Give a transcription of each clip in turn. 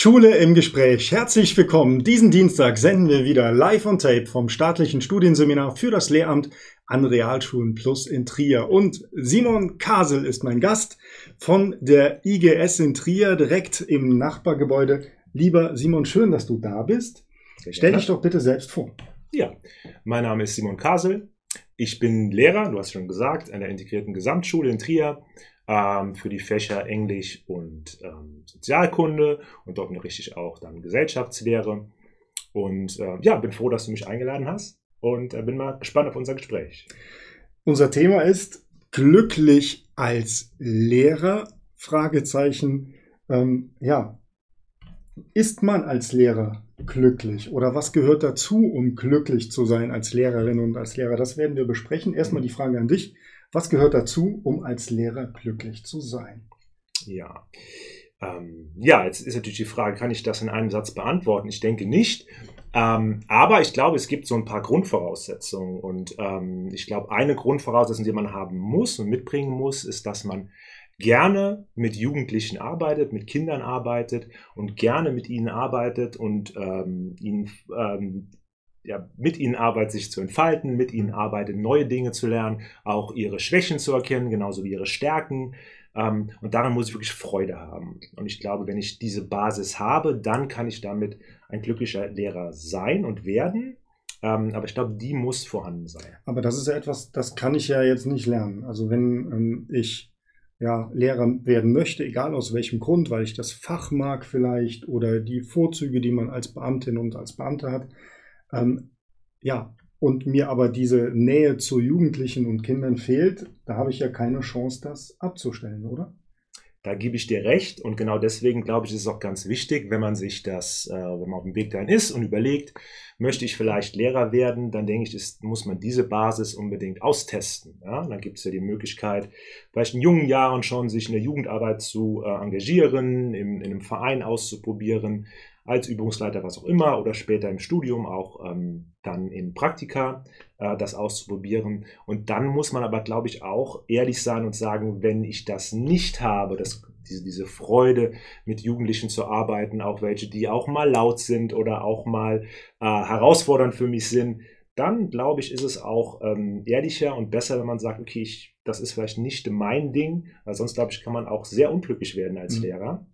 Schule im Gespräch. Herzlich willkommen. Diesen Dienstag senden wir wieder live on tape vom staatlichen Studienseminar für das Lehramt an Realschulen Plus in Trier. Und Simon Kasel ist mein Gast von der IGS in Trier, direkt im Nachbargebäude. Lieber Simon, schön, dass du da bist. Stell dich doch bitte selbst vor. Ja, mein Name ist Simon Kasel. Ich bin Lehrer, du hast schon gesagt, an der integrierten Gesamtschule in Trier ähm, für die Fächer Englisch und ähm, Sozialkunde und dort ich auch dann Gesellschaftslehre. Und äh, ja, bin froh, dass du mich eingeladen hast und äh, bin mal gespannt auf unser Gespräch. Unser Thema ist glücklich als Lehrer? Fragezeichen. Ähm, ja, ist man als Lehrer glücklich oder was gehört dazu, um glücklich zu sein als Lehrerin und als Lehrer? Das werden wir besprechen. Erstmal die Frage an dich. Was gehört dazu, um als Lehrer glücklich zu sein? Ja. Ähm, ja, jetzt ist natürlich die Frage, kann ich das in einem Satz beantworten? Ich denke nicht. Ähm, aber ich glaube, es gibt so ein paar Grundvoraussetzungen. Und ähm, ich glaube, eine Grundvoraussetzung, die man haben muss und mitbringen muss, ist, dass man gerne mit Jugendlichen arbeitet, mit Kindern arbeitet und gerne mit ihnen arbeitet und ähm, ihnen, ähm, ja, mit ihnen arbeitet, sich zu entfalten, mit ihnen arbeitet, neue Dinge zu lernen, auch ihre Schwächen zu erkennen, genauso wie ihre Stärken. Ähm, und daran muss ich wirklich Freude haben. Und ich glaube, wenn ich diese Basis habe, dann kann ich damit ein glücklicher Lehrer sein und werden. Ähm, aber ich glaube, die muss vorhanden sein. Aber das ist ja etwas, das kann ich ja jetzt nicht lernen. Also wenn ähm, ich ja, Lehrer werden möchte, egal aus welchem Grund, weil ich das Fach mag vielleicht oder die Vorzüge, die man als Beamtin und als Beamter hat. Ähm, ja, und mir aber diese Nähe zu Jugendlichen und Kindern fehlt, da habe ich ja keine Chance, das abzustellen, oder? Da gebe ich dir recht und genau deswegen glaube ich, ist es auch ganz wichtig, wenn man sich das, äh, wenn man auf dem Weg dahin ist und überlegt, möchte ich vielleicht Lehrer werden, dann denke ich, ist, muss man diese Basis unbedingt austesten. Ja? Dann gibt es ja die Möglichkeit, vielleicht in jungen Jahren schon sich in der Jugendarbeit zu äh, engagieren, in, in einem Verein auszuprobieren, als Übungsleiter, was auch immer, oder später im Studium auch ähm, dann in Praktika äh, das auszuprobieren. Und dann muss man aber, glaube ich, auch ehrlich sein und sagen, wenn ich das nicht habe, das, diese, diese Freude, mit Jugendlichen zu arbeiten, auch welche, die auch mal laut sind oder auch mal äh, herausfordernd für mich sind, dann glaube ich, ist es auch ähm, ehrlicher und besser, wenn man sagt, okay, ich, das ist vielleicht nicht mein Ding, weil sonst glaube ich, kann man auch sehr unglücklich werden als mhm. Lehrer.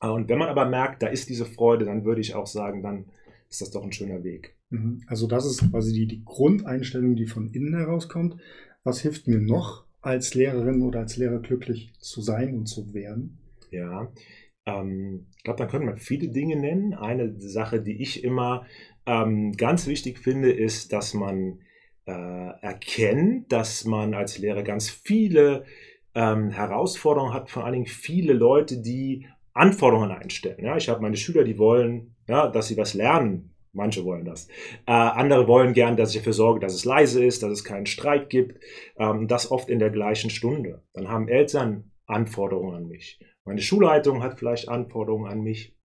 Äh, und wenn man aber merkt, da ist diese Freude, dann würde ich auch sagen, dann ist das doch ein schöner Weg. Mhm. Also das ist quasi die, die Grundeinstellung, die von innen herauskommt. Was hilft mir noch als Lehrerin oder als Lehrer glücklich zu sein und zu werden? Ja, ähm, ich glaube, da könnte man viele Dinge nennen. Eine Sache, die ich immer ähm, ganz wichtig finde, ist, dass man äh, erkennt, dass man als Lehrer ganz viele ähm, Herausforderungen hat, vor allen Dingen viele Leute, die Anforderungen einstellen. Ja, ich habe meine Schüler, die wollen, ja, dass sie was lernen. Manche wollen das. Äh, andere wollen gern, dass ich dafür sorge, dass es leise ist, dass es keinen Streit gibt. Ähm, das oft in der gleichen Stunde. Dann haben Eltern Anforderungen an mich. Meine Schulleitung hat vielleicht Anforderungen an mich.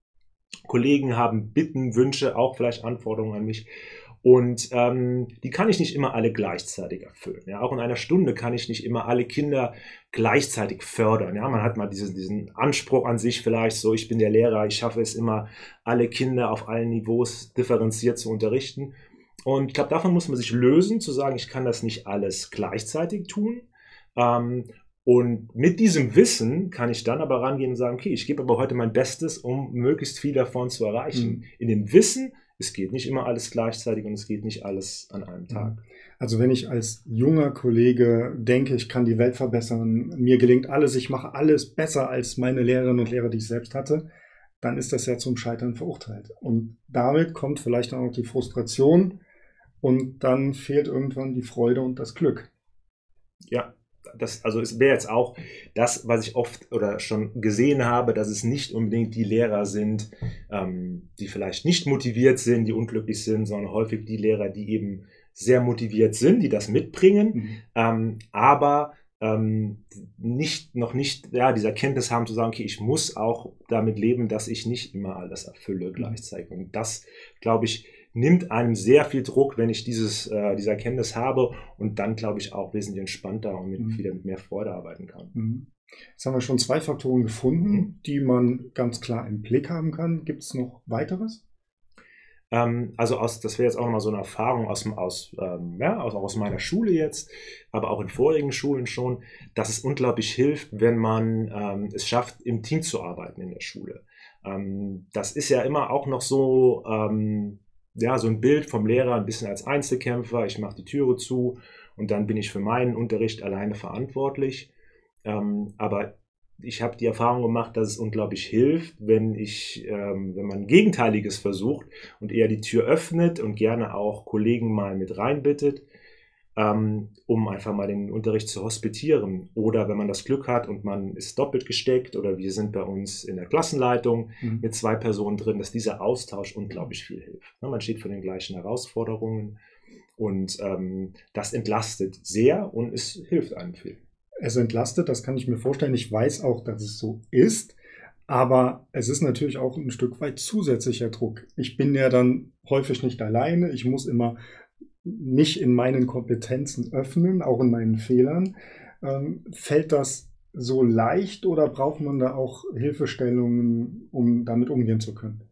Kollegen haben Bitten, Wünsche, auch vielleicht Anforderungen an mich. Und ähm, die kann ich nicht immer alle gleichzeitig erfüllen. Ja? Auch in einer Stunde kann ich nicht immer alle Kinder gleichzeitig fördern. Ja? Man hat mal diesen, diesen Anspruch an sich vielleicht so, ich bin der Lehrer, ich schaffe es immer, alle Kinder auf allen Niveaus differenziert zu unterrichten. Und ich glaube, davon muss man sich lösen, zu sagen, ich kann das nicht alles gleichzeitig tun. Ähm, und mit diesem Wissen kann ich dann aber rangehen und sagen, okay, ich gebe aber heute mein Bestes, um möglichst viel davon zu erreichen. Mhm. In dem Wissen, es geht nicht immer alles gleichzeitig und es geht nicht alles an einem Tag. Also wenn ich als junger Kollege denke, ich kann die Welt verbessern, mir gelingt alles, ich mache alles besser als meine Lehrerinnen und Lehrer, die ich selbst hatte, dann ist das ja zum Scheitern verurteilt. Und damit kommt vielleicht auch noch die Frustration und dann fehlt irgendwann die Freude und das Glück. Ja, das, also es wäre jetzt auch das, was ich oft oder schon gesehen habe, dass es nicht unbedingt die Lehrer sind, ähm, die vielleicht nicht motiviert sind, die unglücklich sind, sondern häufig die Lehrer, die eben sehr motiviert sind, die das mitbringen, mhm. ähm, aber ähm, nicht, noch nicht ja, diese Erkenntnis haben zu sagen, okay, ich muss auch damit leben, dass ich nicht immer alles erfülle mhm. gleichzeitig. Und das, glaube ich, nimmt einem sehr viel Druck, wenn ich dieses, äh, diese Erkenntnis habe und dann, glaube ich, auch wesentlich entspannter und mit, mhm. wieder mit mehr Freude arbeiten kann. Mhm. Jetzt haben wir schon zwei Faktoren gefunden, mhm. die man ganz klar im Blick haben kann. Gibt es noch weiteres? Ähm, also aus, das wäre jetzt auch nochmal so eine Erfahrung aus, aus, ähm, ja, aus, aus meiner Schule jetzt, aber auch in vorigen Schulen schon, dass es unglaublich hilft, wenn man ähm, es schafft, im Team zu arbeiten in der Schule. Ähm, das ist ja immer auch noch so, ähm, ja, so ein Bild vom Lehrer ein bisschen als Einzelkämpfer. Ich mache die Türe zu und dann bin ich für meinen Unterricht alleine verantwortlich. Ähm, aber ich habe die Erfahrung gemacht, dass es unglaublich hilft, wenn ich, ähm, wenn man Gegenteiliges versucht und eher die Tür öffnet und gerne auch Kollegen mal mit reinbittet, ähm, um einfach mal den Unterricht zu hospitieren. Oder wenn man das Glück hat und man ist doppelt gesteckt oder wir sind bei uns in der Klassenleitung mhm. mit zwei Personen drin, dass dieser Austausch unglaublich viel hilft. Ne, man steht vor den gleichen Herausforderungen und ähm, das entlastet sehr und es hilft einem viel es entlastet, das kann ich mir vorstellen. Ich weiß auch, dass es so ist. Aber es ist natürlich auch ein Stück weit zusätzlicher Druck. Ich bin ja dann häufig nicht alleine. Ich muss immer mich in meinen Kompetenzen öffnen, auch in meinen Fehlern. Ähm, fällt das so leicht oder braucht man da auch Hilfestellungen, um damit umgehen zu können?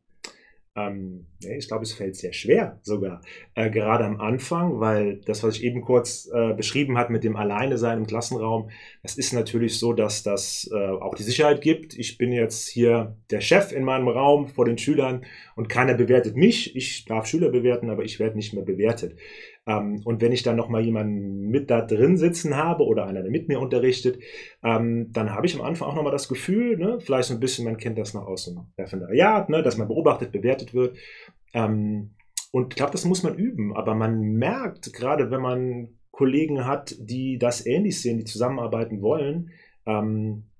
Ähm, ich glaube, es fällt sehr schwer sogar, äh, gerade am Anfang, weil das, was ich eben kurz äh, beschrieben habe mit dem Alleine sein im Klassenraum, das ist natürlich so, dass das äh, auch die Sicherheit gibt. Ich bin jetzt hier der Chef in meinem Raum vor den Schülern und keiner bewertet mich. Ich darf Schüler bewerten, aber ich werde nicht mehr bewertet. Ähm, und wenn ich dann nochmal jemanden mit da drin sitzen habe oder einer, der mit mir unterrichtet, ähm, dann habe ich am Anfang auch nochmal das Gefühl, ne, vielleicht so ein bisschen, man kennt das noch aus dem Referendariat, ne, dass man beobachtet, bewertet wird. Ähm, und ich glaube, das muss man üben, aber man merkt, gerade wenn man Kollegen hat, die das ähnlich sehen, die zusammenarbeiten wollen, ähm,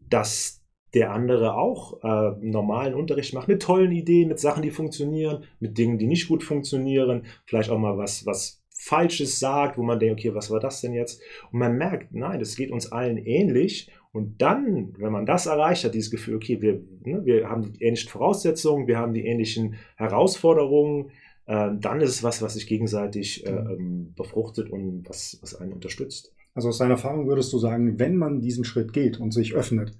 dass der andere auch äh, normalen Unterricht macht, mit tollen Ideen, mit Sachen, die funktionieren, mit Dingen, die nicht gut funktionieren, vielleicht auch mal was, was Falsches sagt, wo man denkt, okay, was war das denn jetzt? Und man merkt, nein, das geht uns allen ähnlich. Und dann, wenn man das erreicht hat, dieses Gefühl, okay, wir, ne, wir haben die ähnlichen Voraussetzungen, wir haben die ähnlichen Herausforderungen, äh, dann ist es was, was sich gegenseitig äh, mhm. ähm, befruchtet und was, was einen unterstützt. Also aus deiner Erfahrung würdest du sagen, wenn man diesen Schritt geht und sich öffnet,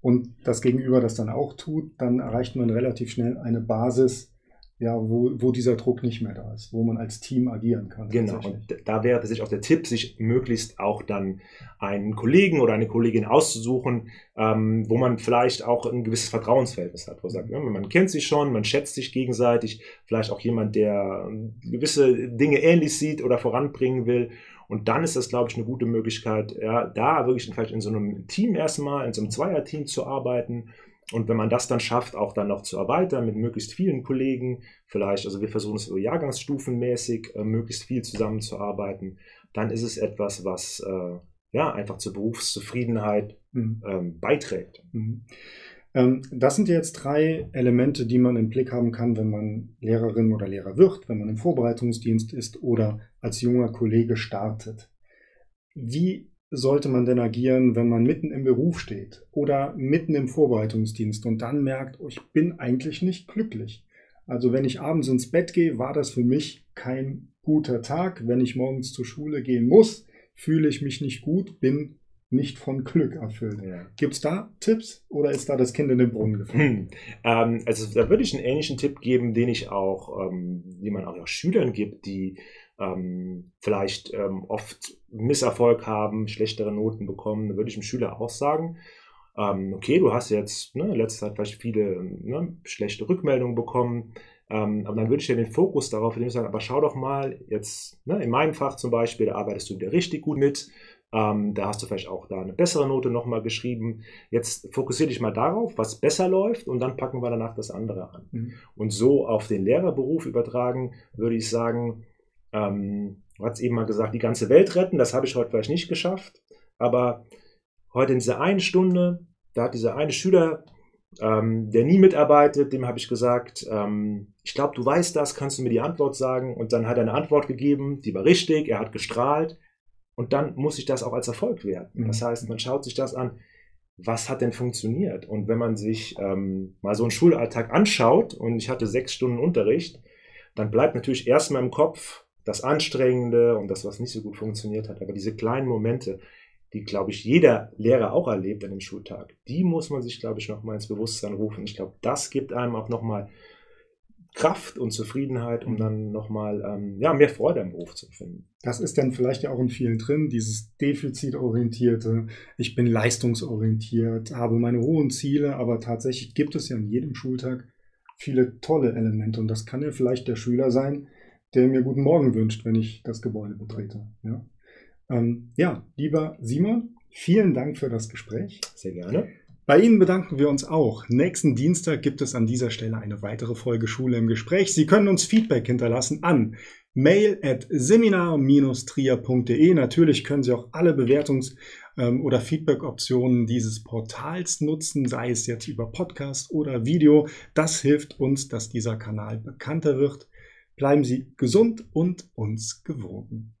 und das Gegenüber das dann auch tut, dann erreicht man relativ schnell eine Basis, ja, wo, wo dieser Druck nicht mehr da ist, wo man als Team agieren kann. Genau, und da wäre tatsächlich auch der Tipp, sich möglichst auch dann einen Kollegen oder eine Kollegin auszusuchen, ähm, wo man vielleicht auch ein gewisses Vertrauensverhältnis hat, wo man sagt, ja, man kennt sich schon, man schätzt sich gegenseitig, vielleicht auch jemand, der gewisse Dinge ähnlich sieht oder voranbringen will und dann ist das, glaube ich, eine gute Möglichkeit, ja, da wirklich vielleicht in so einem Team erstmal, in so einem Zweierteam zu arbeiten. Und wenn man das dann schafft, auch dann noch zu erweitern mit möglichst vielen Kollegen, vielleicht, also wir versuchen es so jahrgangsstufenmäßig, äh, möglichst viel zusammenzuarbeiten, dann ist es etwas, was äh, ja einfach zur Berufszufriedenheit mhm. ähm, beiträgt. Mhm. Ähm, das sind jetzt drei Elemente, die man im Blick haben kann, wenn man Lehrerin oder Lehrer wird, wenn man im Vorbereitungsdienst ist oder als junger Kollege startet. Wie sollte man denn agieren, wenn man mitten im Beruf steht oder mitten im Vorbereitungsdienst und dann merkt, oh, ich bin eigentlich nicht glücklich? Also wenn ich abends ins Bett gehe, war das für mich kein guter Tag. Wenn ich morgens zur Schule gehen muss, fühle ich mich nicht gut, bin nicht von Glück erfüllt. Ja. Gibt es da Tipps oder ist da das Kind in den Brunnen gefallen? Hm. Ähm, also da würde ich einen ähnlichen Tipp geben, den ich auch, ähm, den man auch Schülern gibt, die ähm, vielleicht ähm, oft Misserfolg haben, schlechtere Noten bekommen. Würde ich dem Schüler auch sagen, ähm, okay, du hast jetzt ne, in letzter Zeit vielleicht viele ne, schlechte Rückmeldungen bekommen. Ähm, aber dann würde ich dir den Fokus darauf nehmen, sagen, aber schau doch mal jetzt, ne, in meinem Fach zum Beispiel, da arbeitest du wieder richtig gut mit. Ähm, da hast du vielleicht auch da eine bessere Note nochmal geschrieben. Jetzt fokussiere dich mal darauf, was besser läuft und dann packen wir danach das andere an. Mhm. Und so auf den Lehrerberuf übertragen, würde ich sagen, ähm, du hast eben mal gesagt, die ganze Welt retten, das habe ich heute vielleicht nicht geschafft, aber heute in dieser einen Stunde, da hat dieser eine Schüler, ähm, der nie mitarbeitet, dem habe ich gesagt, ähm, ich glaube, du weißt das, kannst du mir die Antwort sagen? Und dann hat er eine Antwort gegeben, die war richtig, er hat gestrahlt und dann muss ich das auch als Erfolg werten. Mhm. Das heißt, man schaut sich das an, was hat denn funktioniert? Und wenn man sich ähm, mal so einen Schulalltag anschaut und ich hatte sechs Stunden Unterricht, dann bleibt natürlich erstmal im Kopf das Anstrengende und das, was nicht so gut funktioniert hat. Aber diese kleinen Momente, die, glaube ich, jeder Lehrer auch erlebt an dem Schultag, die muss man sich, glaube ich, nochmal ins Bewusstsein rufen. Ich glaube, das gibt einem auch nochmal Kraft und Zufriedenheit, um dann nochmal ähm, ja, mehr Freude am Beruf zu finden. Das ist dann vielleicht ja auch in vielen drin, dieses defizitorientierte, ich bin leistungsorientiert, habe meine hohen Ziele, aber tatsächlich gibt es ja an jedem Schultag viele tolle Elemente und das kann ja vielleicht der Schüler sein, der mir guten Morgen wünscht, wenn ich das Gebäude betrete. Ja, ähm, ja lieber Simon, vielen Dank für das Gespräch. Sehr gerne. Bei Ihnen bedanken wir uns auch. Nächsten Dienstag gibt es an dieser Stelle eine weitere Folge Schule im Gespräch. Sie können uns Feedback hinterlassen an mail at seminar-trier.de. Natürlich können Sie auch alle Bewertungs- ähm, oder Feedback-Optionen dieses Portals nutzen, sei es jetzt über Podcast oder Video. Das hilft uns, dass dieser Kanal bekannter wird. Bleiben Sie gesund und uns gewogen.